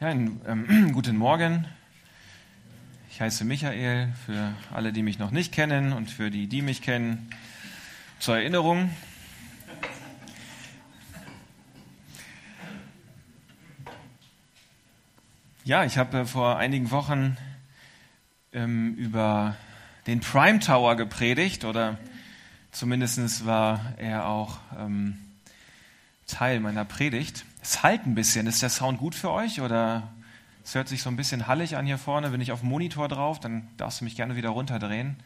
Ja, ähm, guten Morgen. Ich heiße Michael, für alle, die mich noch nicht kennen und für die, die mich kennen, zur Erinnerung. Ja, ich habe vor einigen Wochen ähm, über den Prime Tower gepredigt oder zumindest war er auch ähm, Teil meiner Predigt. Es halt ein bisschen. Ist der Sound gut für euch oder es hört sich so ein bisschen hallig an hier vorne? Bin ich auf dem Monitor drauf, dann darfst du mich gerne wieder runterdrehen.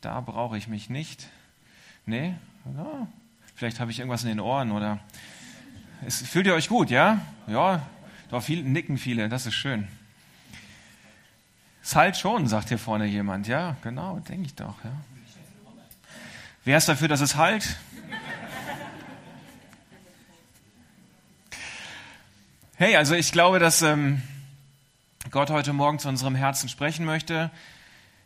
Da brauche ich mich nicht. Nee? Ja. Vielleicht habe ich irgendwas in den Ohren oder. Es, fühlt ihr euch gut, ja? Ja, doch viel, nicken viele, das ist schön. Es halt schon, sagt hier vorne jemand. Ja, genau, denke ich doch. Ja. Wer ist dafür, dass es halt? Hey, also ich glaube, dass ähm, Gott heute Morgen zu unserem Herzen sprechen möchte.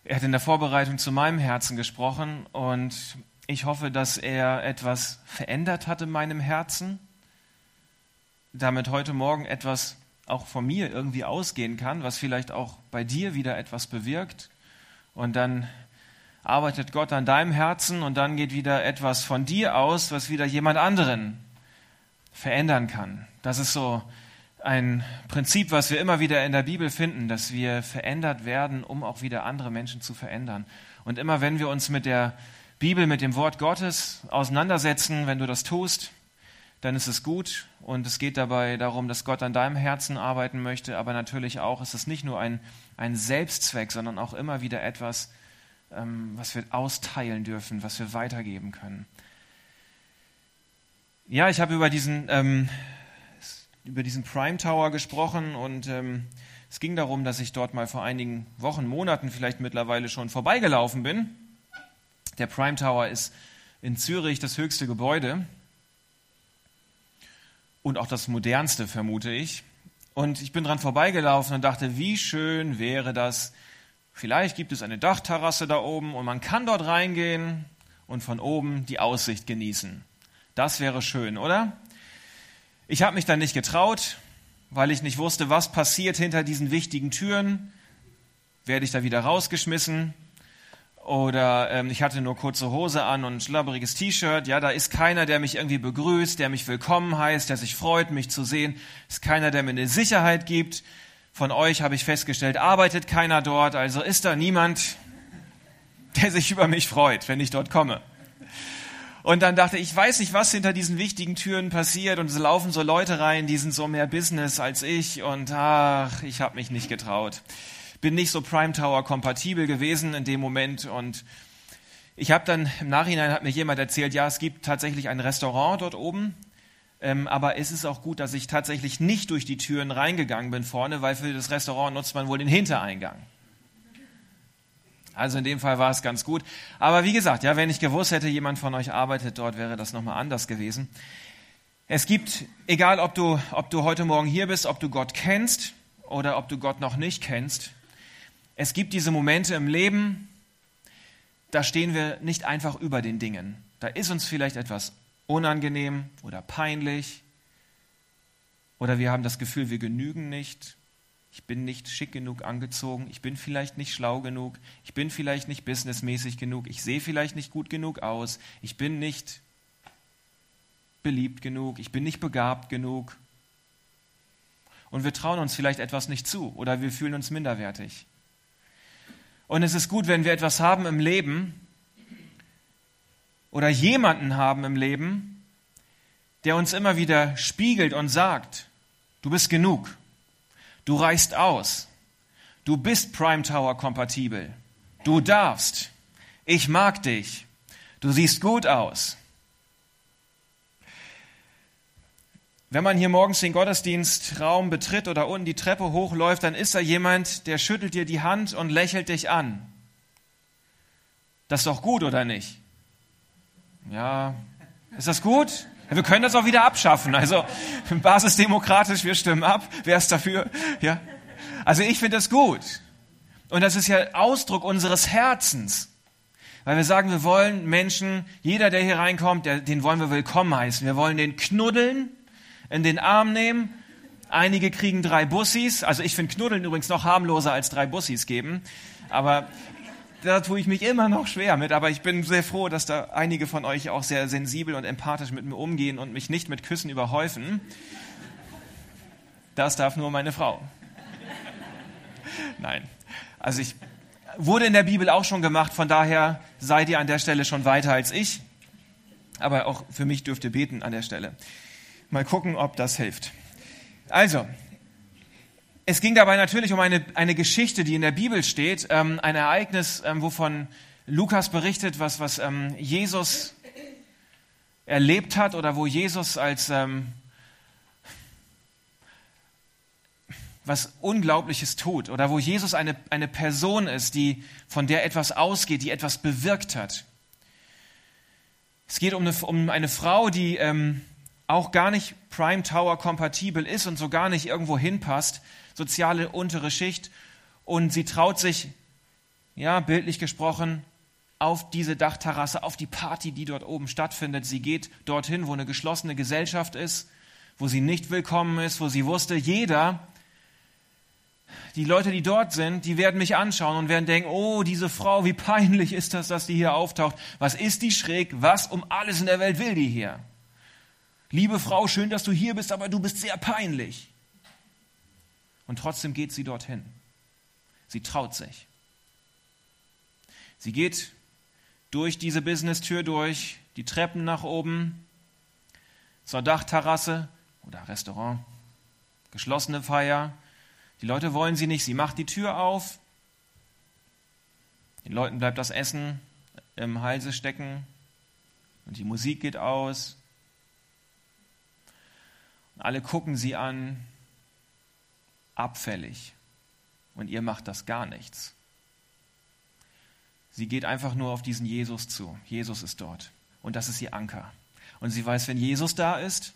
Er hat in der Vorbereitung zu meinem Herzen gesprochen und ich hoffe, dass er etwas verändert hat in meinem Herzen, damit heute Morgen etwas auch von mir irgendwie ausgehen kann, was vielleicht auch bei dir wieder etwas bewirkt. Und dann arbeitet Gott an deinem Herzen und dann geht wieder etwas von dir aus, was wieder jemand anderen verändern kann. Das ist so ein Prinzip, was wir immer wieder in der Bibel finden, dass wir verändert werden, um auch wieder andere Menschen zu verändern. Und immer wenn wir uns mit der Bibel, mit dem Wort Gottes auseinandersetzen, wenn du das tust, dann ist es gut. Und es geht dabei darum, dass Gott an deinem Herzen arbeiten möchte, aber natürlich auch ist es nicht nur ein, ein Selbstzweck, sondern auch immer wieder etwas, ähm, was wir austeilen dürfen, was wir weitergeben können. Ja, ich habe über diesen ähm, über diesen Prime Tower gesprochen und ähm, es ging darum, dass ich dort mal vor einigen Wochen, Monaten vielleicht mittlerweile schon vorbeigelaufen bin. Der Prime Tower ist in Zürich das höchste Gebäude und auch das modernste, vermute ich. Und ich bin dran vorbeigelaufen und dachte, wie schön wäre das. Vielleicht gibt es eine Dachterrasse da oben und man kann dort reingehen und von oben die Aussicht genießen. Das wäre schön, oder? Ich habe mich dann nicht getraut, weil ich nicht wusste, was passiert hinter diesen wichtigen Türen. Werde ich da wieder rausgeschmissen? Oder ähm, ich hatte nur kurze Hose an und ein schlabberiges T-Shirt. Ja, da ist keiner, der mich irgendwie begrüßt, der mich willkommen heißt, der sich freut, mich zu sehen. Ist keiner, der mir eine Sicherheit gibt. Von euch habe ich festgestellt, arbeitet keiner dort. Also ist da niemand, der sich über mich freut, wenn ich dort komme. Und dann dachte ich, ich weiß nicht, was hinter diesen wichtigen Türen passiert und es laufen so Leute rein, die sind so mehr Business als ich und ach, ich habe mich nicht getraut. Bin nicht so Prime Tower kompatibel gewesen in dem Moment und ich habe dann im Nachhinein hat mir jemand erzählt, ja, es gibt tatsächlich ein Restaurant dort oben, ähm, aber es ist auch gut, dass ich tatsächlich nicht durch die Türen reingegangen bin vorne, weil für das Restaurant nutzt man wohl den Hintereingang. Also in dem Fall war es ganz gut. Aber wie gesagt, ja, wenn ich gewusst hätte, jemand von euch arbeitet dort, wäre das nochmal anders gewesen. Es gibt, egal ob du, ob du heute Morgen hier bist, ob du Gott kennst oder ob du Gott noch nicht kennst, es gibt diese Momente im Leben, da stehen wir nicht einfach über den Dingen. Da ist uns vielleicht etwas unangenehm oder peinlich oder wir haben das Gefühl, wir genügen nicht ich bin nicht schick genug angezogen, ich bin vielleicht nicht schlau genug, ich bin vielleicht nicht businessmäßig genug, ich sehe vielleicht nicht gut genug aus, ich bin nicht beliebt genug, ich bin nicht begabt genug. Und wir trauen uns vielleicht etwas nicht zu oder wir fühlen uns minderwertig. Und es ist gut, wenn wir etwas haben im Leben oder jemanden haben im Leben, der uns immer wieder spiegelt und sagt, du bist genug. Du reichst aus. Du bist Prime Tower kompatibel. Du darfst. Ich mag dich. Du siehst gut aus. Wenn man hier morgens den Gottesdienstraum betritt oder unten die Treppe hochläuft, dann ist da jemand, der schüttelt dir die Hand und lächelt dich an. Das ist doch gut, oder nicht? Ja, ist das gut? Wir können das auch wieder abschaffen. Also basisdemokratisch, wir stimmen ab. Wer ist dafür? Ja. Also ich finde das gut. Und das ist ja Ausdruck unseres Herzens. Weil wir sagen, wir wollen Menschen, jeder, der hier reinkommt, der, den wollen wir willkommen heißen. Wir wollen den knuddeln, in den Arm nehmen, Einige kriegen drei Bussis. Also ich finde Knuddeln übrigens noch harmloser als drei Bussis geben. Aber da tue ich mich immer noch schwer mit. Aber ich bin sehr froh, dass da einige von euch auch sehr sensibel und empathisch mit mir umgehen und mich nicht mit Küssen überhäufen. Das darf nur meine Frau. Nein. Also ich wurde in der Bibel auch schon gemacht, von daher seid ihr an der Stelle schon weiter als ich. Aber auch für mich dürft ihr beten an der Stelle. Mal gucken, ob das hilft. Also, es ging dabei natürlich um eine, eine Geschichte, die in der Bibel steht, ähm, ein Ereignis, ähm, wovon Lukas berichtet, was, was ähm, Jesus erlebt hat oder wo Jesus als ähm, was Unglaubliches tut oder wo Jesus eine, eine Person ist, die, von der etwas ausgeht, die etwas bewirkt hat. Es geht um eine, um eine Frau, die ähm, auch gar nicht Prime Tower kompatibel ist und so gar nicht irgendwo hinpasst, soziale untere Schicht. Und sie traut sich, ja, bildlich gesprochen, auf diese Dachterrasse, auf die Party, die dort oben stattfindet. Sie geht dorthin, wo eine geschlossene Gesellschaft ist, wo sie nicht willkommen ist, wo sie wusste, jeder, die Leute, die dort sind, die werden mich anschauen und werden denken, oh, diese Frau, wie peinlich ist das, dass die hier auftaucht. Was ist die schräg? Was um alles in der Welt will die hier? Liebe Frau, schön, dass du hier bist, aber du bist sehr peinlich. Und trotzdem geht sie dorthin. Sie traut sich. Sie geht durch diese Business-Tür durch, die Treppen nach oben, zur Dachterrasse oder Restaurant, geschlossene Feier, die Leute wollen sie nicht. Sie macht die Tür auf. Den Leuten bleibt das Essen im Halse stecken. Und die Musik geht aus. Und alle gucken sie an. Abfällig. Und ihr macht das gar nichts. Sie geht einfach nur auf diesen Jesus zu. Jesus ist dort. Und das ist ihr Anker. Und sie weiß, wenn Jesus da ist,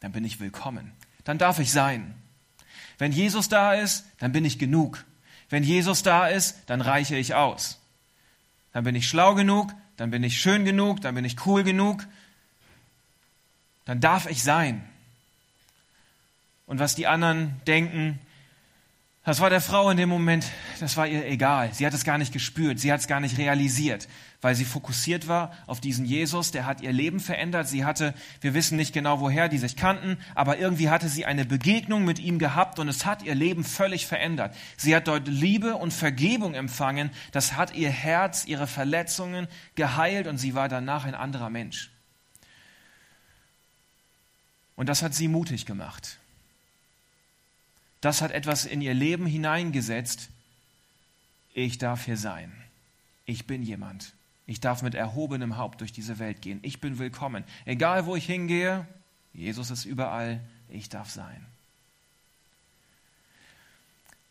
dann bin ich willkommen. Dann darf ich sein. Wenn Jesus da ist, dann bin ich genug. Wenn Jesus da ist, dann reiche ich aus. Dann bin ich schlau genug, dann bin ich schön genug, dann bin ich cool genug. Dann darf ich sein. Und was die anderen denken, das war der Frau in dem Moment, das war ihr egal. Sie hat es gar nicht gespürt, sie hat es gar nicht realisiert, weil sie fokussiert war auf diesen Jesus, der hat ihr Leben verändert. Sie hatte, wir wissen nicht genau woher, die sich kannten, aber irgendwie hatte sie eine Begegnung mit ihm gehabt und es hat ihr Leben völlig verändert. Sie hat dort Liebe und Vergebung empfangen, das hat ihr Herz, ihre Verletzungen geheilt und sie war danach ein anderer Mensch. Und das hat sie mutig gemacht das hat etwas in ihr Leben hineingesetzt. Ich darf hier sein. Ich bin jemand. Ich darf mit erhobenem Haupt durch diese Welt gehen. Ich bin willkommen. Egal wo ich hingehe, Jesus ist überall. Ich darf sein.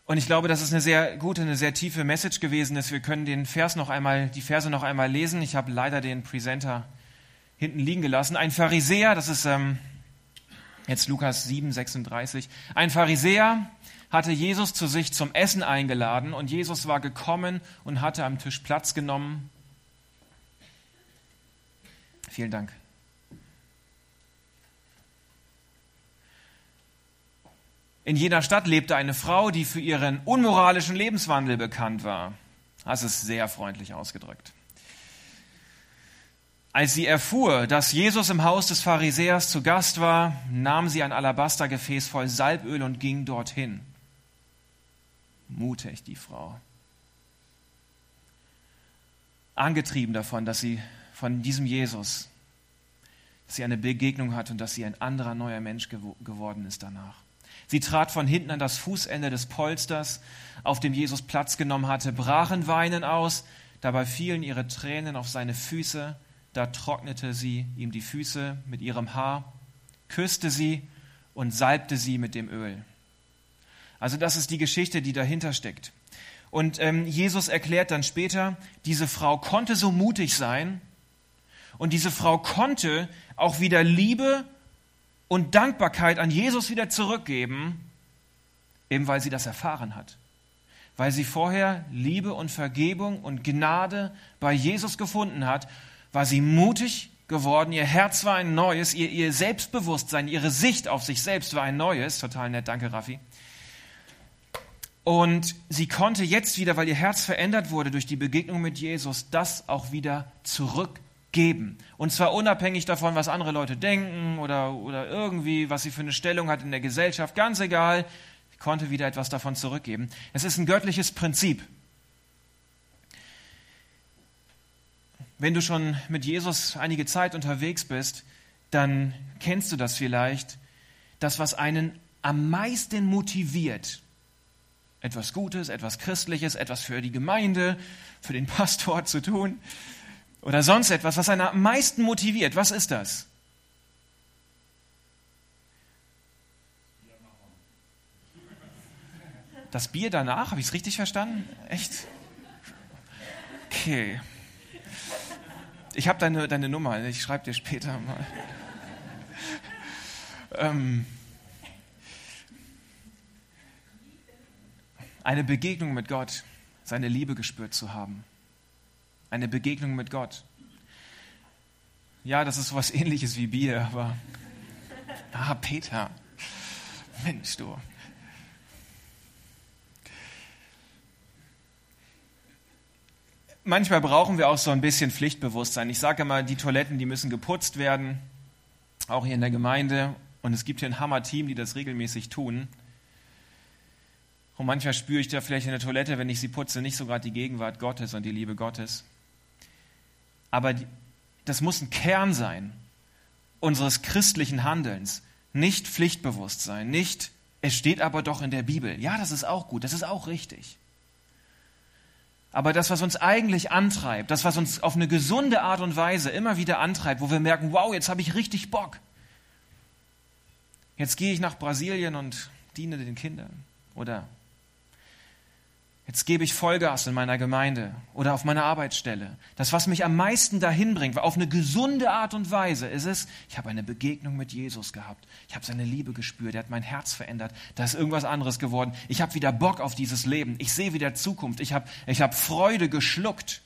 Und ich glaube, das ist eine sehr gute, eine sehr tiefe Message gewesen ist. Wir können den Vers noch einmal, die Verse noch einmal lesen. Ich habe leider den Presenter hinten liegen gelassen. Ein Pharisäer, das ist ähm, Jetzt Lukas 7, 36. Ein Pharisäer hatte Jesus zu sich zum Essen eingeladen und Jesus war gekommen und hatte am Tisch Platz genommen. Vielen Dank. In jener Stadt lebte eine Frau, die für ihren unmoralischen Lebenswandel bekannt war. Das ist sehr freundlich ausgedrückt. Als sie erfuhr, dass Jesus im Haus des Pharisäers zu Gast war, nahm sie ein Alabastergefäß voll Salböl und ging dorthin. Mutig, die Frau. Angetrieben davon, dass sie von diesem Jesus, dass sie eine Begegnung hat und dass sie ein anderer neuer Mensch geworden ist danach. Sie trat von hinten an das Fußende des Polsters, auf dem Jesus Platz genommen hatte, brach in Weinen aus, dabei fielen ihre Tränen auf seine Füße, da trocknete sie ihm die Füße mit ihrem Haar, küsste sie und salbte sie mit dem Öl. Also das ist die Geschichte, die dahinter steckt. Und ähm, Jesus erklärt dann später, diese Frau konnte so mutig sein und diese Frau konnte auch wieder Liebe und Dankbarkeit an Jesus wieder zurückgeben, eben weil sie das erfahren hat. Weil sie vorher Liebe und Vergebung und Gnade bei Jesus gefunden hat war sie mutig geworden, ihr Herz war ein neues, ihr, ihr Selbstbewusstsein, ihre Sicht auf sich selbst war ein neues. Total nett, danke Raffi. Und sie konnte jetzt wieder, weil ihr Herz verändert wurde durch die Begegnung mit Jesus, das auch wieder zurückgeben. Und zwar unabhängig davon, was andere Leute denken oder, oder irgendwie, was sie für eine Stellung hat in der Gesellschaft, ganz egal. Sie konnte wieder etwas davon zurückgeben. Es ist ein göttliches Prinzip. Wenn du schon mit Jesus einige Zeit unterwegs bist, dann kennst du das vielleicht, das, was einen am meisten motiviert, etwas Gutes, etwas Christliches, etwas für die Gemeinde, für den Pastor zu tun oder sonst etwas, was einen am meisten motiviert. Was ist das? Das Bier danach, habe ich es richtig verstanden? Echt? Okay. Ich habe deine, deine Nummer, ich schreibe dir später mal. ähm, eine Begegnung mit Gott, seine Liebe gespürt zu haben. Eine Begegnung mit Gott. Ja, das ist so was ähnliches wie Bier, aber. Ah, Peter. Mensch, du. Manchmal brauchen wir auch so ein bisschen Pflichtbewusstsein. Ich sage immer, die Toiletten, die müssen geputzt werden, auch hier in der Gemeinde. Und es gibt hier ein Hammer-Team, die das regelmäßig tun. Und manchmal spüre ich da vielleicht in der Toilette, wenn ich sie putze, nicht so gerade die Gegenwart Gottes und die Liebe Gottes. Aber das muss ein Kern sein unseres christlichen Handelns. Nicht Pflichtbewusstsein, nicht, es steht aber doch in der Bibel. Ja, das ist auch gut, das ist auch richtig. Aber das, was uns eigentlich antreibt, das, was uns auf eine gesunde Art und Weise immer wieder antreibt, wo wir merken, wow, jetzt habe ich richtig Bock. Jetzt gehe ich nach Brasilien und diene den Kindern. Oder Jetzt gebe ich Vollgas in meiner Gemeinde oder auf meiner Arbeitsstelle. Das, was mich am meisten dahin bringt, auf eine gesunde Art und Weise, ist es, ich habe eine Begegnung mit Jesus gehabt. Ich habe seine Liebe gespürt. Er hat mein Herz verändert. Da ist irgendwas anderes geworden. Ich habe wieder Bock auf dieses Leben. Ich sehe wieder Zukunft. Ich habe, ich habe Freude geschluckt.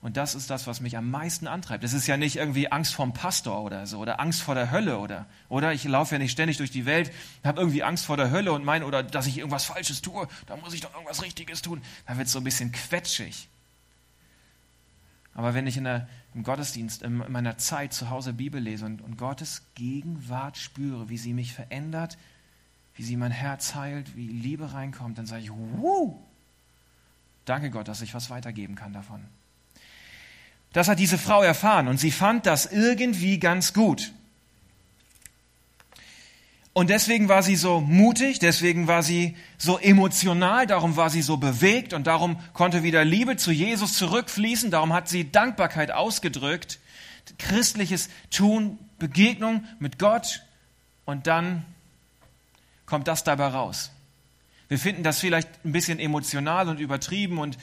Und das ist das, was mich am meisten antreibt. Es ist ja nicht irgendwie Angst vorm Pastor oder so oder Angst vor der Hölle oder oder ich laufe ja nicht ständig durch die Welt, habe irgendwie Angst vor der Hölle und meine oder dass ich irgendwas Falsches tue, da muss ich doch irgendwas Richtiges tun. Da wird es so ein bisschen quetschig. Aber wenn ich in der, im Gottesdienst, in meiner Zeit zu Hause Bibel lese und, und Gottes Gegenwart spüre, wie sie mich verändert, wie sie mein Herz heilt, wie Liebe reinkommt, dann sage ich, Wuh! danke Gott, dass ich was weitergeben kann davon. Das hat diese Frau erfahren und sie fand das irgendwie ganz gut. Und deswegen war sie so mutig, deswegen war sie so emotional, darum war sie so bewegt und darum konnte wieder Liebe zu Jesus zurückfließen, darum hat sie Dankbarkeit ausgedrückt, christliches Tun, Begegnung mit Gott und dann kommt das dabei raus. Wir finden das vielleicht ein bisschen emotional und übertrieben und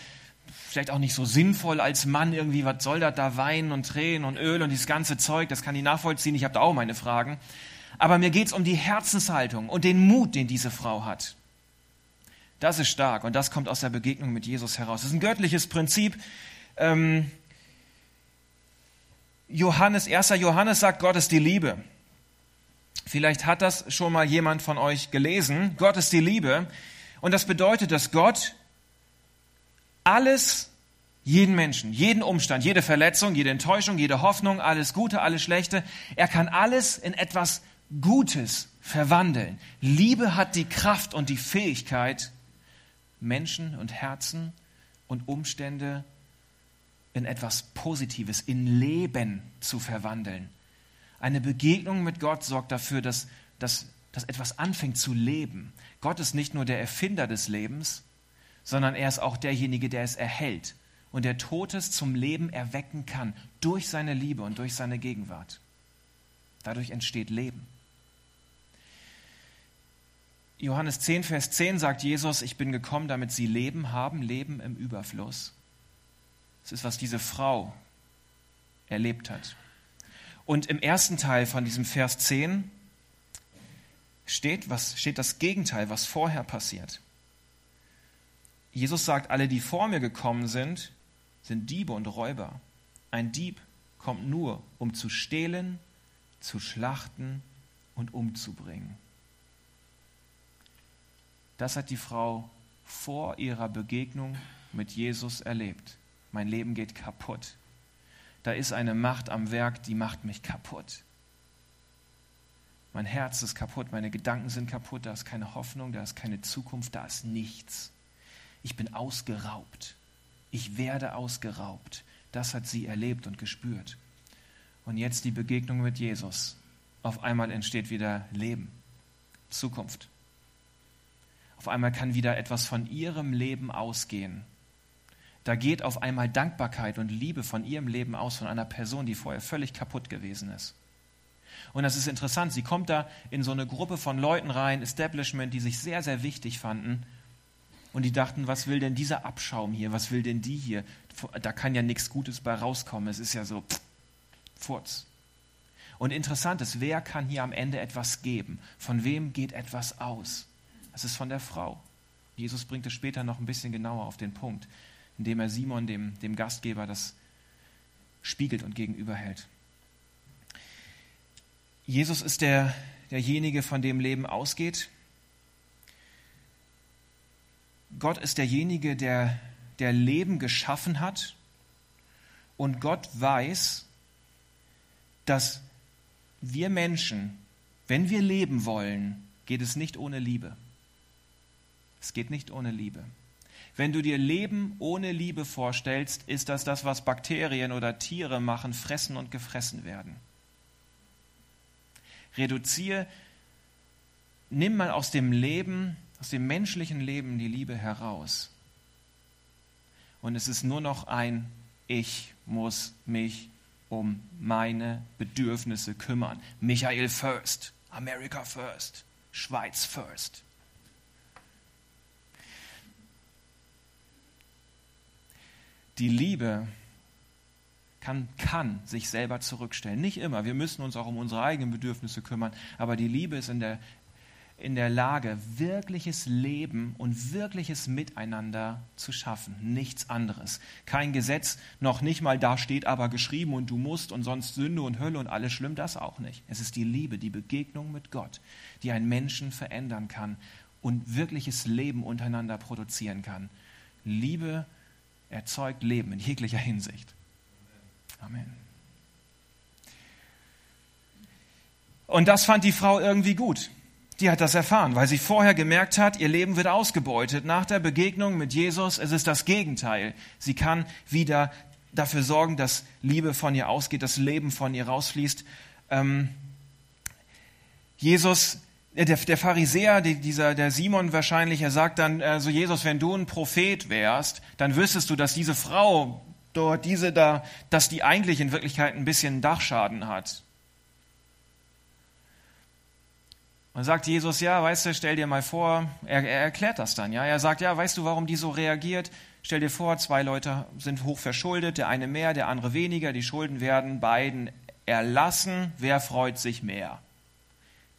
vielleicht auch nicht so sinnvoll als Mann irgendwie, was soll das da Wein und Tränen und Öl und dieses ganze Zeug, das kann ich nachvollziehen, ich habe da auch meine Fragen. Aber mir geht es um die Herzenshaltung und den Mut, den diese Frau hat. Das ist stark und das kommt aus der Begegnung mit Jesus heraus. Das ist ein göttliches Prinzip. Ähm, Johannes, 1. Johannes sagt, Gott ist die Liebe. Vielleicht hat das schon mal jemand von euch gelesen. Gott ist die Liebe. Und das bedeutet, dass Gott alles, jeden Menschen, jeden Umstand, jede Verletzung, jede Enttäuschung, jede Hoffnung, alles Gute, alles Schlechte, er kann alles in etwas Gutes verwandeln. Liebe hat die Kraft und die Fähigkeit, Menschen und Herzen und Umstände in etwas Positives, in Leben zu verwandeln. Eine Begegnung mit Gott sorgt dafür, dass, dass, dass etwas anfängt zu leben. Gott ist nicht nur der Erfinder des Lebens, sondern er ist auch derjenige, der es erhält und der Totes zum Leben erwecken kann durch seine Liebe und durch seine Gegenwart. Dadurch entsteht Leben. Johannes 10, Vers 10 sagt Jesus, ich bin gekommen, damit sie Leben haben, Leben im Überfluss. Das ist, was diese Frau erlebt hat. Und im ersten Teil von diesem Vers 10 steht, was, steht das Gegenteil, was vorher passiert. Jesus sagt, alle, die vor mir gekommen sind, sind Diebe und Räuber. Ein Dieb kommt nur, um zu stehlen, zu schlachten und umzubringen. Das hat die Frau vor ihrer Begegnung mit Jesus erlebt. Mein Leben geht kaputt. Da ist eine Macht am Werk, die macht mich kaputt. Mein Herz ist kaputt, meine Gedanken sind kaputt, da ist keine Hoffnung, da ist keine Zukunft, da ist nichts. Ich bin ausgeraubt. Ich werde ausgeraubt. Das hat sie erlebt und gespürt. Und jetzt die Begegnung mit Jesus. Auf einmal entsteht wieder Leben, Zukunft. Auf einmal kann wieder etwas von ihrem Leben ausgehen. Da geht auf einmal Dankbarkeit und Liebe von ihrem Leben aus, von einer Person, die vorher völlig kaputt gewesen ist. Und das ist interessant, sie kommt da in so eine Gruppe von Leuten rein, Establishment, die sich sehr, sehr wichtig fanden. Und die dachten, was will denn dieser Abschaum hier? Was will denn die hier? Da kann ja nichts Gutes bei rauskommen. Es ist ja so, pff, Furz. Und interessant ist, wer kann hier am Ende etwas geben? Von wem geht etwas aus? Das ist von der Frau. Jesus bringt es später noch ein bisschen genauer auf den Punkt, indem er Simon, dem, dem Gastgeber, das spiegelt und gegenüberhält. Jesus ist der, derjenige, von dem Leben ausgeht. Gott ist derjenige, der, der Leben geschaffen hat. Und Gott weiß, dass wir Menschen, wenn wir leben wollen, geht es nicht ohne Liebe. Es geht nicht ohne Liebe. Wenn du dir Leben ohne Liebe vorstellst, ist das das, was Bakterien oder Tiere machen, fressen und gefressen werden. Reduziere, nimm mal aus dem Leben, aus dem menschlichen Leben die Liebe heraus. Und es ist nur noch ein Ich muss mich um meine Bedürfnisse kümmern. Michael first, America first, Schweiz first. Die Liebe kann, kann sich selber zurückstellen. Nicht immer. Wir müssen uns auch um unsere eigenen Bedürfnisse kümmern. Aber die Liebe ist in der, in der Lage, wirkliches Leben und wirkliches Miteinander zu schaffen. Nichts anderes. Kein Gesetz, noch nicht mal da steht aber geschrieben und du musst und sonst Sünde und Hölle und alles schlimm, das auch nicht. Es ist die Liebe, die Begegnung mit Gott, die einen Menschen verändern kann und wirkliches Leben untereinander produzieren kann. Liebe erzeugt Leben in jeglicher Hinsicht. Amen. Und das fand die Frau irgendwie gut. Die hat das erfahren, weil sie vorher gemerkt hat, ihr Leben wird ausgebeutet. Nach der Begegnung mit Jesus, es ist das Gegenteil. Sie kann wieder dafür sorgen, dass Liebe von ihr ausgeht, dass Leben von ihr rausfließt. Ähm, Jesus der, der Pharisäer, dieser, der Simon wahrscheinlich, er sagt dann, also Jesus, wenn du ein Prophet wärst, dann wüsstest du, dass diese Frau dort, diese da, dass die eigentlich in Wirklichkeit ein bisschen Dachschaden hat. Und sagt Jesus, ja, weißt du, stell dir mal vor, er, er erklärt das dann, ja. Er sagt, ja, weißt du, warum die so reagiert? Stell dir vor, zwei Leute sind hoch verschuldet, der eine mehr, der andere weniger, die Schulden werden beiden erlassen. Wer freut sich mehr?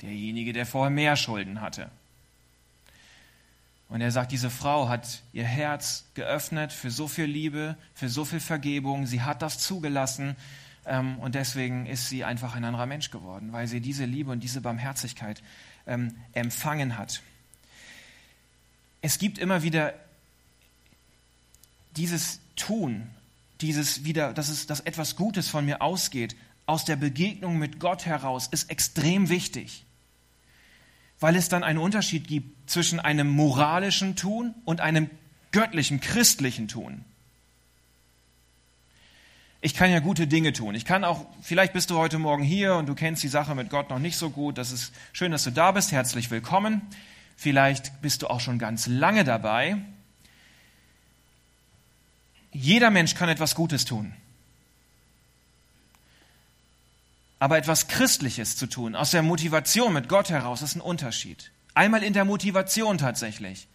derjenige, der vorher mehr Schulden hatte. Und er sagt, diese Frau hat ihr Herz geöffnet für so viel Liebe, für so viel Vergebung. Sie hat das zugelassen ähm, und deswegen ist sie einfach ein anderer Mensch geworden, weil sie diese Liebe und diese Barmherzigkeit ähm, empfangen hat. Es gibt immer wieder dieses Tun, dieses wieder, dass es, dass etwas Gutes von mir ausgeht, aus der Begegnung mit Gott heraus, ist extrem wichtig weil es dann einen Unterschied gibt zwischen einem moralischen Tun und einem göttlichen, christlichen Tun. Ich kann ja gute Dinge tun. Ich kann auch, vielleicht bist du heute Morgen hier und du kennst die Sache mit Gott noch nicht so gut. Das ist schön, dass du da bist. Herzlich willkommen. Vielleicht bist du auch schon ganz lange dabei. Jeder Mensch kann etwas Gutes tun aber etwas Christliches zu tun, aus der Motivation mit Gott heraus, ist ein Unterschied. Einmal in der Motivation tatsächlich.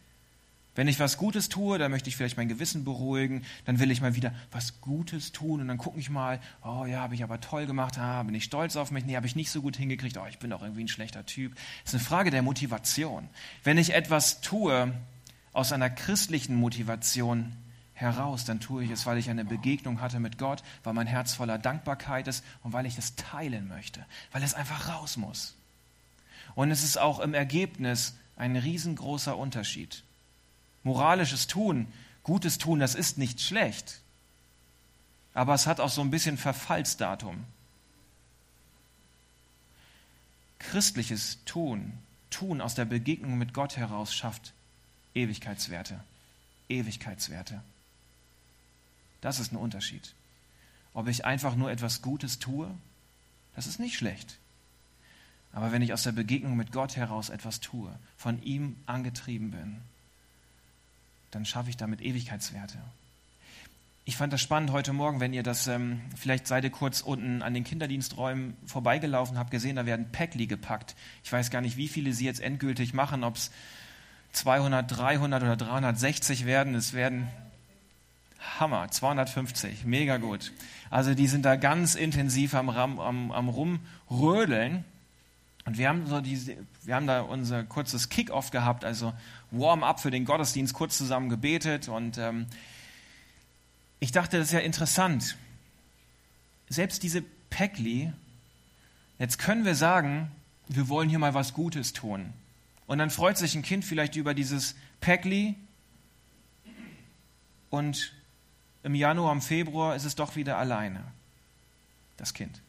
Wenn ich was Gutes tue, dann möchte ich vielleicht mein Gewissen beruhigen, dann will ich mal wieder was Gutes tun und dann gucke ich mal, oh ja, habe ich aber toll gemacht, ah, bin ich stolz auf mich, nee, habe ich nicht so gut hingekriegt, oh, ich bin doch irgendwie ein schlechter Typ. Das ist eine Frage der Motivation. Wenn ich etwas tue aus einer christlichen Motivation heraus, dann tue ich es, weil ich eine Begegnung hatte mit Gott, weil mein Herz voller Dankbarkeit ist und weil ich es teilen möchte, weil es einfach raus muss. Und es ist auch im Ergebnis ein riesengroßer Unterschied. Moralisches Tun, gutes Tun, das ist nicht schlecht, aber es hat auch so ein bisschen Verfallsdatum. Christliches Tun, Tun aus der Begegnung mit Gott heraus schafft Ewigkeitswerte. Ewigkeitswerte. Das ist ein Unterschied. Ob ich einfach nur etwas Gutes tue, das ist nicht schlecht. Aber wenn ich aus der Begegnung mit Gott heraus etwas tue, von ihm angetrieben bin, dann schaffe ich damit Ewigkeitswerte. Ich fand das spannend heute Morgen, wenn ihr das, ähm, vielleicht seid ihr kurz unten an den Kinderdiensträumen vorbeigelaufen, habt gesehen, da werden Päckli gepackt. Ich weiß gar nicht, wie viele sie jetzt endgültig machen, ob es 200, 300 oder 360 werden. Es werden Hammer, 250, mega gut. Also die sind da ganz intensiv am, am, am Rumrödeln. Und wir haben, so diese, wir haben da unser kurzes Kick-off gehabt, also Warm-up für den Gottesdienst, kurz zusammen gebetet. Und ähm, ich dachte, das ist ja interessant. Selbst diese Päckli, jetzt können wir sagen, wir wollen hier mal was Gutes tun. Und dann freut sich ein Kind vielleicht über dieses Päckli und im Januar, im Februar ist es doch wieder alleine, das Kind.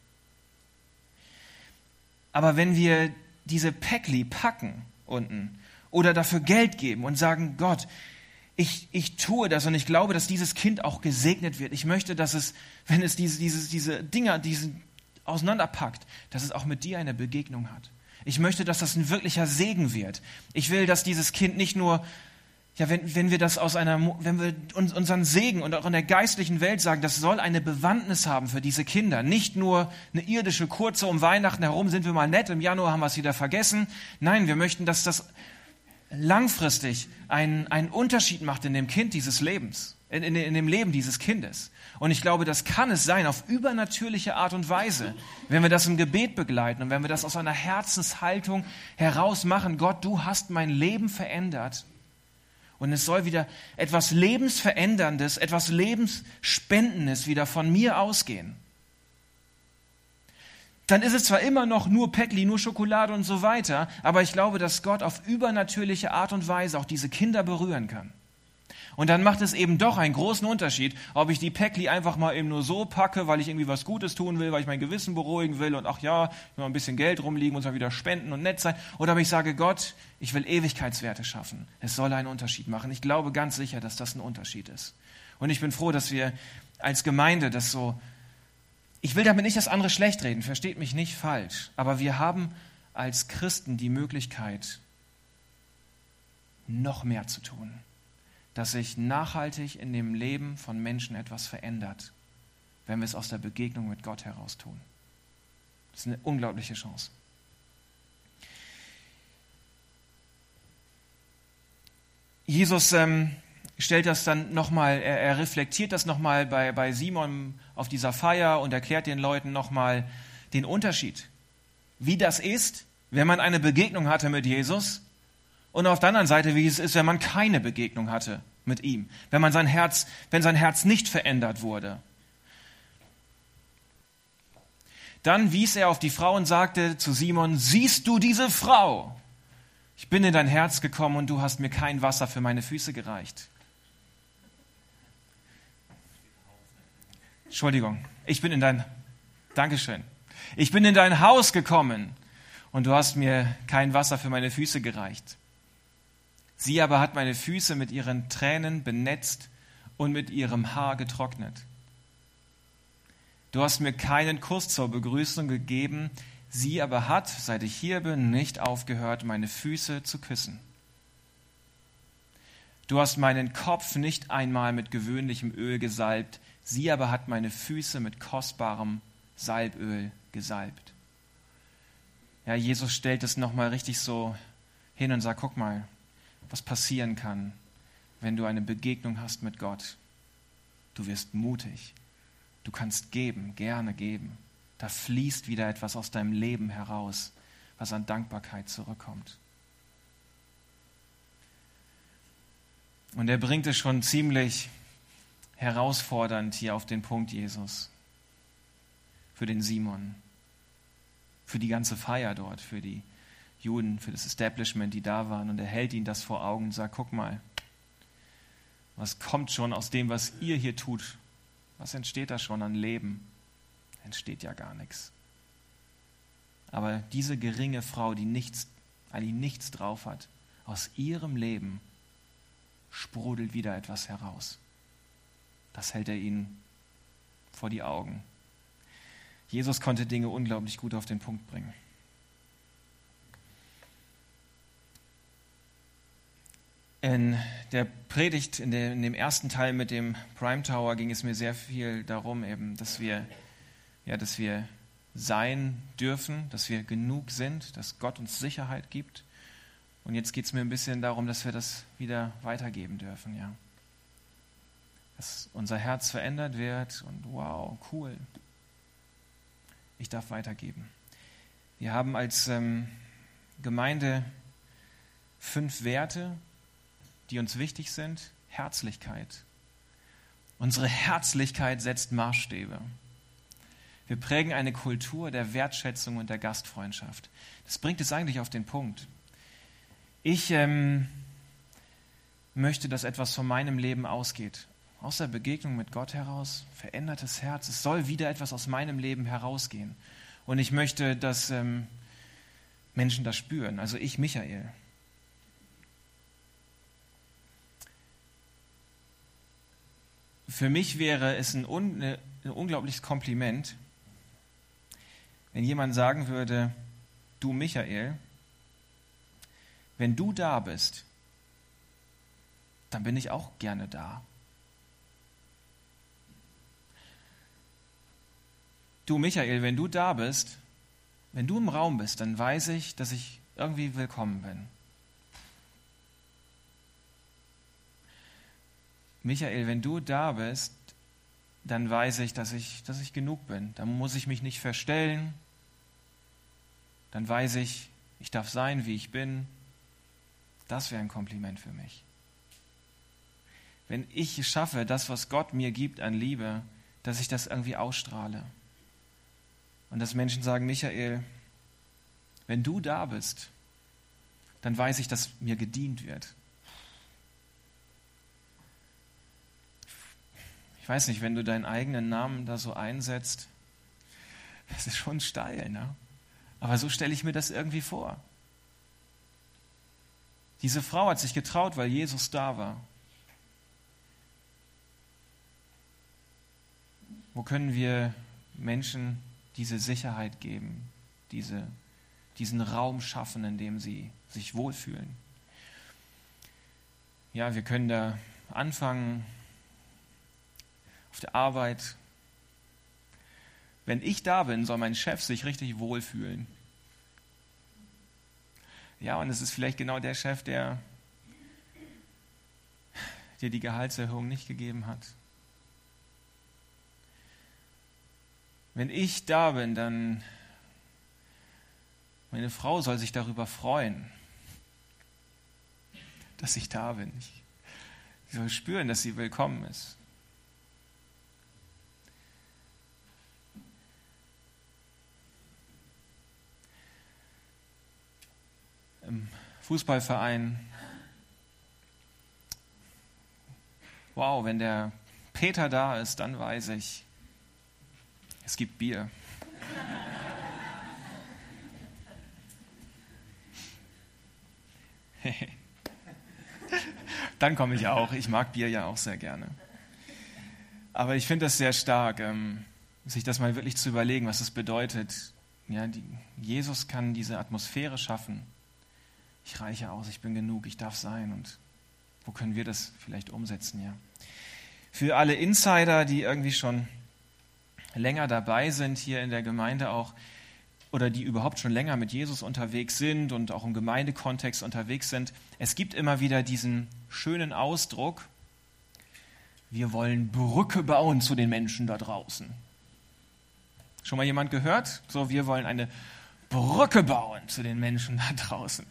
Aber wenn wir diese Päckli packen unten oder dafür Geld geben und sagen, Gott, ich, ich tue das und ich glaube, dass dieses Kind auch gesegnet wird. Ich möchte, dass es, wenn es diese, diese, diese Dinger diesen auseinanderpackt, dass es auch mit dir eine Begegnung hat. Ich möchte, dass das ein wirklicher Segen wird. Ich will, dass dieses Kind nicht nur ja, wenn, wenn wir das aus einer, wenn wir uns, unseren Segen und auch in der geistlichen Welt sagen, das soll eine Bewandtnis haben für diese Kinder. Nicht nur eine irdische kurze um Weihnachten herum sind wir mal nett, im Januar haben wir es wieder vergessen. Nein, wir möchten, dass das langfristig einen, einen Unterschied macht in dem Kind dieses Lebens, in, in, in dem Leben dieses Kindes. Und ich glaube, das kann es sein auf übernatürliche Art und Weise, wenn wir das im Gebet begleiten und wenn wir das aus einer Herzenshaltung heraus machen. Gott, du hast mein Leben verändert und es soll wieder etwas Lebensveränderndes, etwas Lebensspendendes wieder von mir ausgehen. Dann ist es zwar immer noch nur Päckli, nur Schokolade und so weiter, aber ich glaube, dass Gott auf übernatürliche Art und Weise auch diese Kinder berühren kann. Und dann macht es eben doch einen großen Unterschied, ob ich die Päckli einfach mal eben nur so packe, weil ich irgendwie was Gutes tun will, weil ich mein Gewissen beruhigen will und ach ja, mal ein bisschen Geld rumliegen, muss mal wieder spenden und nett sein. Oder ob ich sage, Gott, ich will Ewigkeitswerte schaffen. Es soll einen Unterschied machen. Ich glaube ganz sicher, dass das ein Unterschied ist. Und ich bin froh, dass wir als Gemeinde das so, ich will damit nicht das andere schlecht reden, versteht mich nicht falsch, aber wir haben als Christen die Möglichkeit, noch mehr zu tun dass sich nachhaltig in dem Leben von Menschen etwas verändert, wenn wir es aus der Begegnung mit Gott heraus tun. Das ist eine unglaubliche Chance. Jesus ähm, stellt das dann nochmal, er, er reflektiert das nochmal bei, bei Simon auf dieser Feier und erklärt den Leuten nochmal den Unterschied, wie das ist, wenn man eine Begegnung hatte mit Jesus und auf der anderen Seite, wie es ist, wenn man keine Begegnung hatte mit ihm, wenn man sein Herz, wenn sein Herz nicht verändert wurde. Dann wies er auf die Frau und sagte zu Simon, siehst du diese Frau? Ich bin in dein Herz gekommen und du hast mir kein Wasser für meine Füße gereicht. Entschuldigung, ich bin in dein, Dankeschön. Ich bin in dein Haus gekommen und du hast mir kein Wasser für meine Füße gereicht. Sie aber hat meine Füße mit ihren Tränen benetzt und mit ihrem Haar getrocknet. Du hast mir keinen Kuss zur Begrüßung gegeben, sie aber hat, seit ich hier bin, nicht aufgehört, meine Füße zu küssen. Du hast meinen Kopf nicht einmal mit gewöhnlichem Öl gesalbt, sie aber hat meine Füße mit kostbarem Salböl gesalbt. Ja, Jesus stellt es nochmal richtig so hin und sagt, guck mal, was passieren kann, wenn du eine Begegnung hast mit Gott. Du wirst mutig. Du kannst geben, gerne geben. Da fließt wieder etwas aus deinem Leben heraus, was an Dankbarkeit zurückkommt. Und er bringt es schon ziemlich herausfordernd hier auf den Punkt, Jesus. Für den Simon. Für die ganze Feier dort, für die Juden, für das Establishment, die da waren. Und er hält ihnen das vor Augen und sagt, guck mal, was kommt schon aus dem, was ihr hier tut? Was entsteht da schon an Leben? Entsteht ja gar nichts. Aber diese geringe Frau, die nichts, eigentlich nichts drauf hat, aus ihrem Leben sprudelt wieder etwas heraus. Das hält er ihnen vor die Augen. Jesus konnte Dinge unglaublich gut auf den Punkt bringen. In der Predigt, in, der, in, dem ersten Teil mit dem Prime Tower, ging es mir sehr viel darum, eben, dass wir, ja, dass wir sein dürfen, dass wir genug sind, dass Gott uns Sicherheit gibt. Und jetzt geht es mir ein bisschen darum, dass wir das wieder weitergeben dürfen, ja. Dass unser Herz verändert wird und wow, cool. Ich darf weitergeben. Wir haben als ähm, Gemeinde fünf Werte, die uns wichtig sind. Herzlichkeit. Unsere Herzlichkeit setzt Maßstäbe. Wir prägen eine Kultur der Wertschätzung und der Gastfreundschaft. Das bringt es eigentlich auf den Punkt. Ich ähm, möchte, dass etwas von meinem Leben ausgeht. Aus der Begegnung mit Gott heraus, verändertes Herz. Es soll wieder etwas aus meinem Leben herausgehen. Und ich möchte, dass ähm, Menschen das spüren. Also ich, Michael. Für mich wäre es ein, un, ein unglaubliches Kompliment, wenn jemand sagen würde, du Michael, wenn du da bist, dann bin ich auch gerne da. Du Michael, wenn du da bist, wenn du im Raum bist, dann weiß ich, dass ich irgendwie willkommen bin. Michael, wenn du da bist, dann weiß ich, dass ich, dass ich genug bin. Dann muss ich mich nicht verstellen. Dann weiß ich, ich darf sein, wie ich bin. Das wäre ein Kompliment für mich. Wenn ich schaffe, das, was Gott mir gibt an Liebe, dass ich das irgendwie ausstrahle. Und dass Menschen sagen, Michael, wenn du da bist, dann weiß ich, dass mir gedient wird. Ich weiß nicht, wenn du deinen eigenen Namen da so einsetzt, das ist schon steil, ne? Aber so stelle ich mir das irgendwie vor. Diese Frau hat sich getraut, weil Jesus da war. Wo können wir Menschen diese Sicherheit geben, diese, diesen Raum schaffen, in dem sie sich wohlfühlen? Ja, wir können da anfangen, auf der Arbeit. Wenn ich da bin, soll mein Chef sich richtig wohlfühlen. Ja, und es ist vielleicht genau der Chef, der dir die Gehaltserhöhung nicht gegeben hat. Wenn ich da bin, dann meine Frau soll sich darüber freuen, dass ich da bin. Sie soll spüren, dass sie willkommen ist. Im Fußballverein. Wow, wenn der Peter da ist, dann weiß ich, es gibt Bier. dann komme ich auch. Ich mag Bier ja auch sehr gerne. Aber ich finde das sehr stark, ähm, sich das mal wirklich zu überlegen, was es bedeutet. Ja, die, Jesus kann diese Atmosphäre schaffen ich reiche aus, ich bin genug, ich darf sein. Und wo können wir das vielleicht umsetzen, ja? Für alle Insider, die irgendwie schon länger dabei sind hier in der Gemeinde auch, oder die überhaupt schon länger mit Jesus unterwegs sind und auch im Gemeindekontext unterwegs sind, es gibt immer wieder diesen schönen Ausdruck, wir wollen Brücke bauen zu den Menschen da draußen. Schon mal jemand gehört? So, wir wollen eine Brücke bauen zu den Menschen da draußen.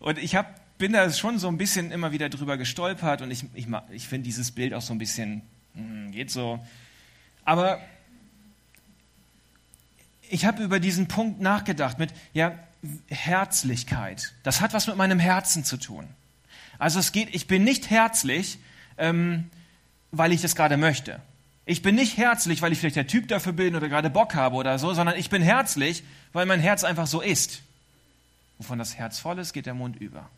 Und ich habe bin da schon so ein bisschen immer wieder drüber gestolpert und ich, ich, ich finde dieses Bild auch so ein bisschen, hm, geht so. Aber ich habe über diesen Punkt nachgedacht mit, ja, Herzlichkeit. Das hat was mit meinem Herzen zu tun. Also es geht, ich bin nicht herzlich, ähm, weil ich das gerade möchte. Ich bin nicht herzlich, weil ich vielleicht der Typ dafür bin oder gerade Bock habe oder so, sondern ich bin herzlich, weil mein Herz einfach so ist. Wovon das Herz voll ist, geht der Mund über.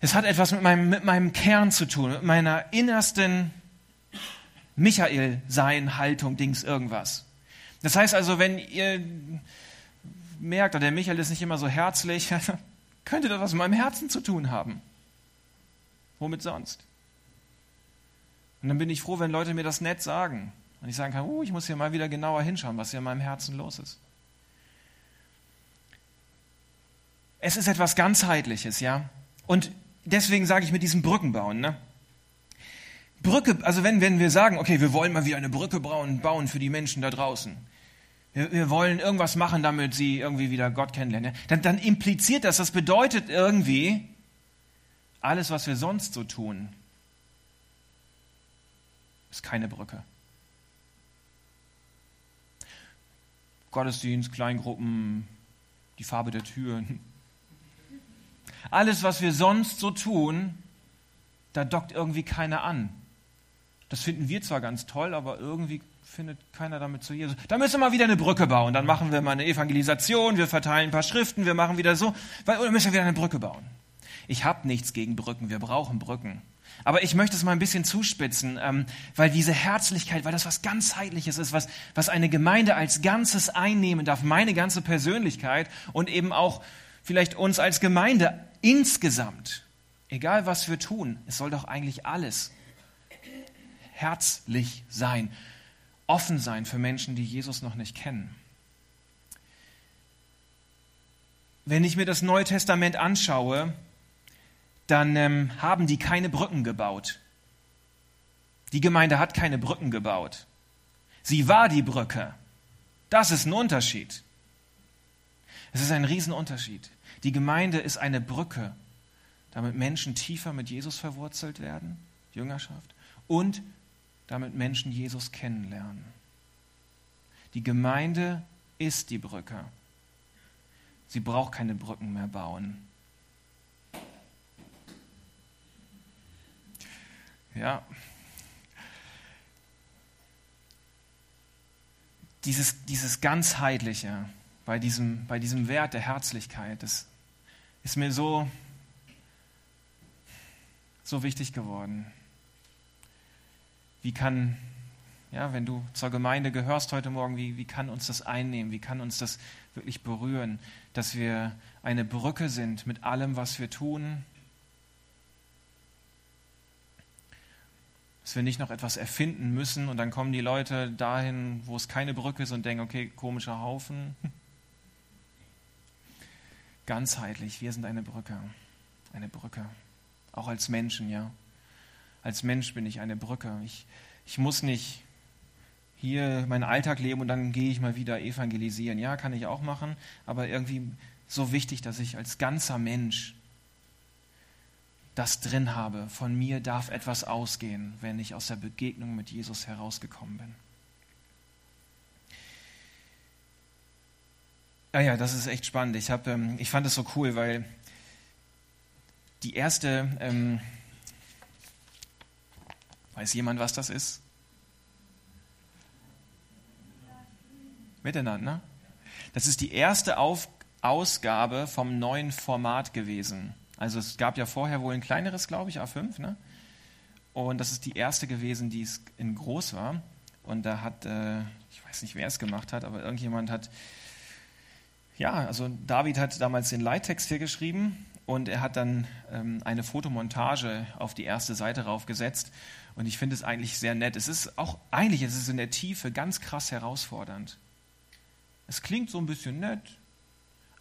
Es hat etwas mit meinem, mit meinem Kern zu tun, mit meiner innersten Michael-Sein, Haltung, Dings, irgendwas. Das heißt also, wenn ihr merkt, der Michael ist nicht immer so herzlich, könnte das was mit meinem Herzen zu tun haben. Womit sonst? Und dann bin ich froh, wenn Leute mir das nett sagen. Und ich sagen kann, uh, ich muss hier mal wieder genauer hinschauen, was hier in meinem Herzen los ist. Es ist etwas ganzheitliches, ja. Und deswegen sage ich mit diesem Brückenbauen, ne? Brücke, also wenn, wenn wir sagen, okay, wir wollen mal wieder eine Brücke bauen, bauen für die Menschen da draußen. Wir, wir wollen irgendwas machen, damit sie irgendwie wieder Gott kennenlernen. Dann, dann impliziert das, das bedeutet irgendwie, alles, was wir sonst so tun, ist keine Brücke. Gottesdienst, Kleingruppen, die Farbe der Türen. Alles, was wir sonst so tun, da dockt irgendwie keiner an. Das finden wir zwar ganz toll, aber irgendwie findet keiner damit zu Jesus. Da müssen wir mal wieder eine Brücke bauen. Dann machen wir mal eine Evangelisation, wir verteilen ein paar Schriften, wir machen wieder so. Oder müssen wir wieder eine Brücke bauen. Ich habe nichts gegen Brücken, wir brauchen Brücken. Aber ich möchte es mal ein bisschen zuspitzen, ähm, weil diese Herzlichkeit, weil das was ganzheitliches ist, was, was eine Gemeinde als Ganzes einnehmen darf, meine ganze Persönlichkeit und eben auch vielleicht uns als Gemeinde insgesamt. Egal was wir tun, es soll doch eigentlich alles herzlich sein, offen sein für Menschen, die Jesus noch nicht kennen. Wenn ich mir das Neue Testament anschaue, dann ähm, haben die keine Brücken gebaut. Die Gemeinde hat keine Brücken gebaut. Sie war die Brücke. Das ist ein Unterschied. Es ist ein Riesenunterschied. Die Gemeinde ist eine Brücke, damit Menschen tiefer mit Jesus verwurzelt werden, Jüngerschaft, und damit Menschen Jesus kennenlernen. Die Gemeinde ist die Brücke. Sie braucht keine Brücken mehr bauen. Ja. Dieses, dieses ganzheitliche bei diesem, bei diesem Wert der Herzlichkeit, das ist mir so, so wichtig geworden. Wie kann, ja, wenn du zur Gemeinde gehörst heute Morgen, wie, wie kann uns das einnehmen? Wie kann uns das wirklich berühren, dass wir eine Brücke sind mit allem, was wir tun, dass wir nicht noch etwas erfinden müssen und dann kommen die Leute dahin, wo es keine Brücke ist und denken, okay, komischer Haufen. Ganzheitlich, wir sind eine Brücke. Eine Brücke. Auch als Menschen, ja. Als Mensch bin ich eine Brücke. Ich, ich muss nicht hier meinen Alltag leben und dann gehe ich mal wieder evangelisieren. Ja, kann ich auch machen, aber irgendwie so wichtig, dass ich als ganzer Mensch das drin habe. Von mir darf etwas ausgehen, wenn ich aus der Begegnung mit Jesus herausgekommen bin. Ja, ja, das ist echt spannend. Ich, hab, ähm, ich fand es so cool, weil die erste, ähm, weiß jemand, was das ist? Miteinander. Das ist die erste Auf Ausgabe vom neuen Format gewesen. Also es gab ja vorher wohl ein kleineres, glaube ich, A5, ne? Und das ist die erste gewesen, die es in groß war. Und da hat, äh, ich weiß nicht, wer es gemacht hat, aber irgendjemand hat, ja, also David hat damals den Leittext hier geschrieben und er hat dann ähm, eine Fotomontage auf die erste Seite raufgesetzt. Und ich finde es eigentlich sehr nett. Es ist auch, eigentlich ist in der Tiefe ganz krass herausfordernd. Es klingt so ein bisschen nett,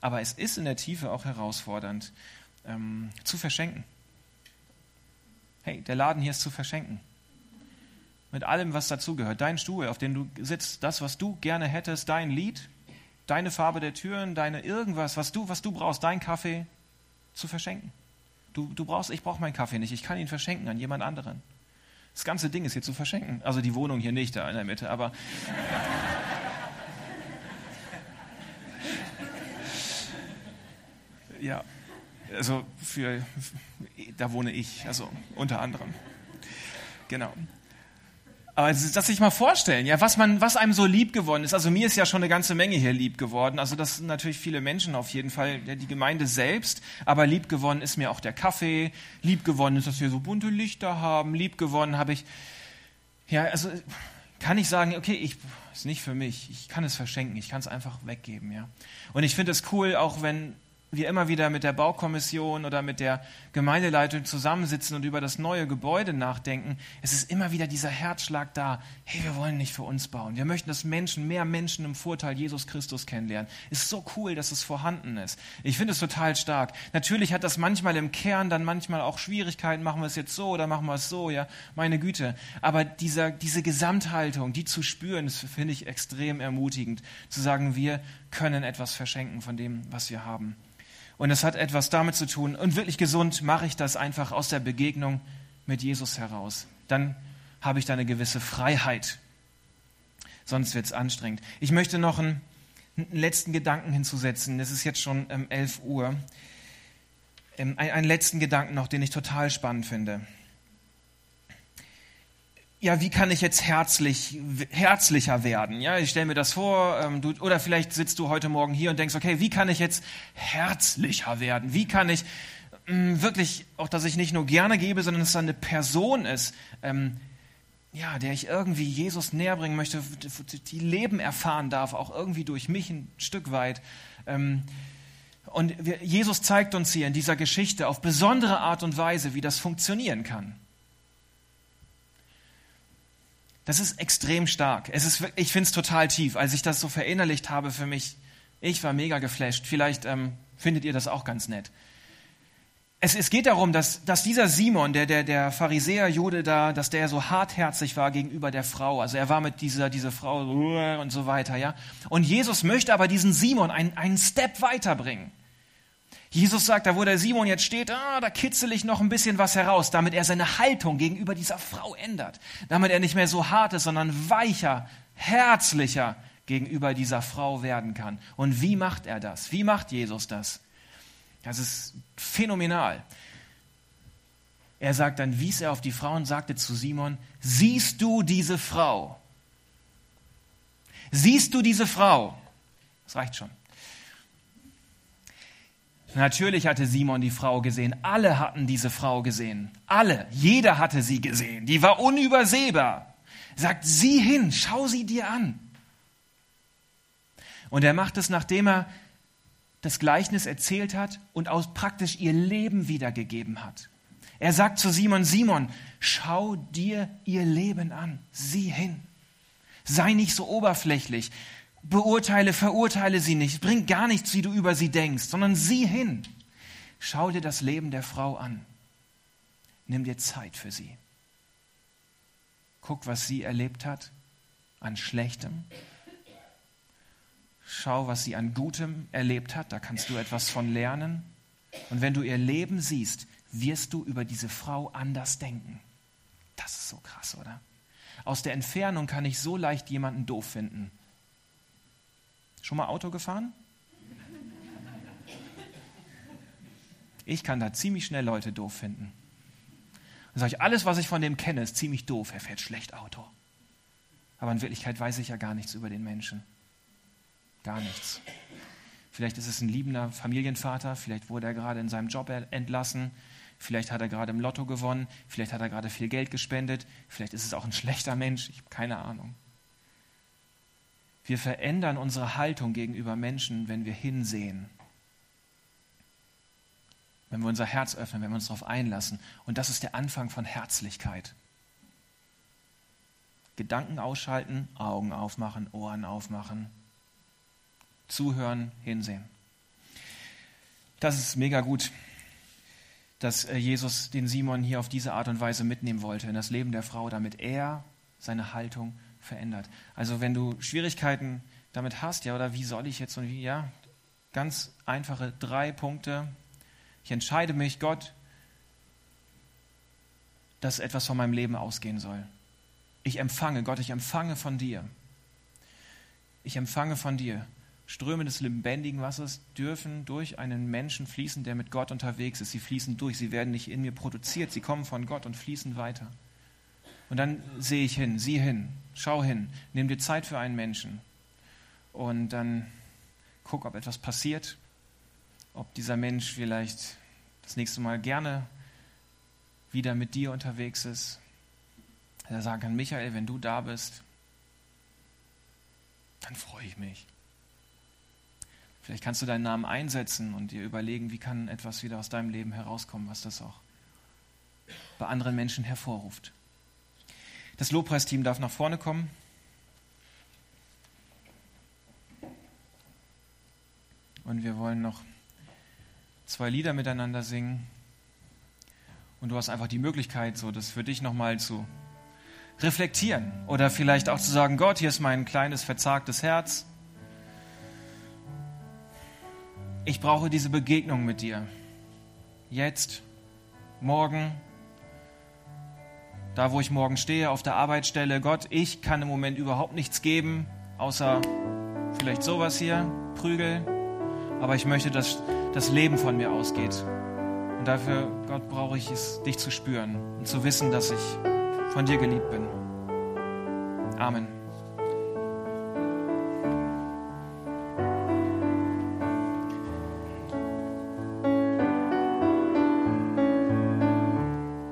aber es ist in der Tiefe auch herausfordernd ähm, zu verschenken. Hey, der Laden hier ist zu verschenken. Mit allem, was dazugehört. Dein Stuhl, auf dem du sitzt, das, was du gerne hättest, dein Lied, deine Farbe der Türen, deine irgendwas, was du, was du brauchst, dein Kaffee, zu verschenken. Du, du brauchst, ich brauche meinen Kaffee nicht, ich kann ihn verschenken an jemand anderen. Das ganze Ding ist hier zu verschenken. Also die Wohnung hier nicht, da in der Mitte, aber. ja, also für, da wohne ich, also unter anderem. Genau. Aber das sich mal vorstellen, ja, was man, was einem so lieb geworden ist. Also mir ist ja schon eine ganze Menge hier lieb geworden. Also das sind natürlich viele Menschen auf jeden Fall, ja, die Gemeinde selbst. Aber lieb geworden ist mir auch der Kaffee. Lieb geworden ist, dass wir so bunte Lichter haben. Lieb geworden habe ich, ja, also kann ich sagen, okay, ich, ist nicht für mich. Ich kann es verschenken. Ich kann es einfach weggeben, ja. Und ich finde es cool, auch wenn wir immer wieder mit der Baukommission oder mit der Gemeindeleitung zusammensitzen und über das neue Gebäude nachdenken, es ist immer wieder dieser Herzschlag da, hey, wir wollen nicht für uns bauen. Wir möchten, dass Menschen, mehr Menschen im Vorteil Jesus Christus kennenlernen. Ist so cool, dass es vorhanden ist. Ich finde es total stark. Natürlich hat das manchmal im Kern dann manchmal auch Schwierigkeiten, machen wir es jetzt so oder machen wir es so, ja, meine Güte. Aber dieser, diese Gesamthaltung, die zu spüren, das finde ich extrem ermutigend, zu sagen, wir können etwas verschenken von dem, was wir haben. Und es hat etwas damit zu tun. Und wirklich gesund mache ich das einfach aus der Begegnung mit Jesus heraus. Dann habe ich da eine gewisse Freiheit. Sonst wird es anstrengend. Ich möchte noch einen, einen, letzten Gedanken hinzusetzen. Es ist jetzt schon ähm, 11 Uhr. Ähm, einen letzten Gedanken noch, den ich total spannend finde ja, wie kann ich jetzt herzlich, herzlicher werden? Ja, ich stelle mir das vor, ähm, du, oder vielleicht sitzt du heute Morgen hier und denkst, okay, wie kann ich jetzt herzlicher werden? Wie kann ich ähm, wirklich, auch dass ich nicht nur gerne gebe, sondern dass es eine Person ist, ähm, ja, der ich irgendwie Jesus näher bringen möchte, die Leben erfahren darf, auch irgendwie durch mich ein Stück weit. Ähm, und wir, Jesus zeigt uns hier in dieser Geschichte auf besondere Art und Weise, wie das funktionieren kann. Das ist extrem stark. Es ist, ich finde es total tief. Als ich das so verinnerlicht habe für mich, ich war mega geflasht. Vielleicht ähm, findet ihr das auch ganz nett. Es, es geht darum, dass, dass dieser Simon, der, der, der Pharisäer Jude da, dass der so hartherzig war gegenüber der Frau. Also er war mit dieser, dieser Frau und so weiter, ja. Und Jesus möchte aber diesen Simon einen, einen Step weiterbringen. Jesus sagt, da wo der Simon jetzt steht, ah, da kitzel ich noch ein bisschen was heraus, damit er seine Haltung gegenüber dieser Frau ändert. Damit er nicht mehr so hart ist, sondern weicher, herzlicher gegenüber dieser Frau werden kann. Und wie macht er das? Wie macht Jesus das? Das ist phänomenal. Er sagt, dann wies er auf die Frau und sagte zu Simon, siehst du diese Frau? Siehst du diese Frau? Das reicht schon. Natürlich hatte Simon die Frau gesehen. Alle hatten diese Frau gesehen. Alle. Jeder hatte sie gesehen. Die war unübersehbar. Sagt sieh hin, schau sie dir an. Und er macht es, nachdem er das Gleichnis erzählt hat und aus praktisch ihr Leben wiedergegeben hat. Er sagt zu Simon, Simon, schau dir ihr Leben an. Sieh hin. Sei nicht so oberflächlich beurteile, verurteile sie nicht. Es bringt gar nichts, wie du über sie denkst, sondern sieh hin. Schau dir das Leben der Frau an. Nimm dir Zeit für sie. Guck, was sie erlebt hat an Schlechtem. Schau, was sie an Gutem erlebt hat. Da kannst du etwas von lernen. Und wenn du ihr Leben siehst, wirst du über diese Frau anders denken. Das ist so krass, oder? Aus der Entfernung kann ich so leicht jemanden doof finden. Schon mal Auto gefahren? Ich kann da ziemlich schnell Leute doof finden. Dann sage ich, alles, was ich von dem kenne, ist ziemlich doof. Er fährt schlecht Auto. Aber in Wirklichkeit weiß ich ja gar nichts über den Menschen. Gar nichts. Vielleicht ist es ein liebender Familienvater, vielleicht wurde er gerade in seinem Job entlassen, vielleicht hat er gerade im Lotto gewonnen, vielleicht hat er gerade viel Geld gespendet, vielleicht ist es auch ein schlechter Mensch, ich habe keine Ahnung. Wir verändern unsere Haltung gegenüber Menschen, wenn wir hinsehen. Wenn wir unser Herz öffnen, wenn wir uns darauf einlassen. Und das ist der Anfang von Herzlichkeit. Gedanken ausschalten, Augen aufmachen, Ohren aufmachen, zuhören, hinsehen. Das ist mega gut, dass äh, Jesus den Simon hier auf diese Art und Weise mitnehmen wollte in das Leben der Frau, damit er seine Haltung verändert. Also wenn du Schwierigkeiten damit hast, ja, oder wie soll ich jetzt und wie, ja, ganz einfache drei Punkte. Ich entscheide mich, Gott, dass etwas von meinem Leben ausgehen soll. Ich empfange, Gott, ich empfange von dir. Ich empfange von dir. Ströme des lebendigen Wassers dürfen durch einen Menschen fließen, der mit Gott unterwegs ist. Sie fließen durch, sie werden nicht in mir produziert, sie kommen von Gott und fließen weiter. Und dann sehe ich hin, sieh hin, schau hin, nimm dir Zeit für einen Menschen und dann guck, ob etwas passiert, ob dieser Mensch vielleicht das nächste Mal gerne wieder mit dir unterwegs ist. Er sagen kann, Michael, wenn du da bist, dann freue ich mich. Vielleicht kannst du deinen Namen einsetzen und dir überlegen, wie kann etwas wieder aus deinem Leben herauskommen, was das auch bei anderen Menschen hervorruft. Das Lobpreisteam darf nach vorne kommen. Und wir wollen noch zwei Lieder miteinander singen. Und du hast einfach die Möglichkeit, so das für dich nochmal zu reflektieren. Oder vielleicht auch zu sagen, Gott, hier ist mein kleines, verzagtes Herz. Ich brauche diese Begegnung mit dir. Jetzt, morgen, da wo ich morgen stehe, auf der Arbeitsstelle. Gott, ich kann im Moment überhaupt nichts geben, außer vielleicht sowas hier, Prügel. Aber ich möchte, dass das Leben von mir ausgeht. Und dafür, Gott, brauche ich es, dich zu spüren und zu wissen, dass ich von dir geliebt bin. Amen.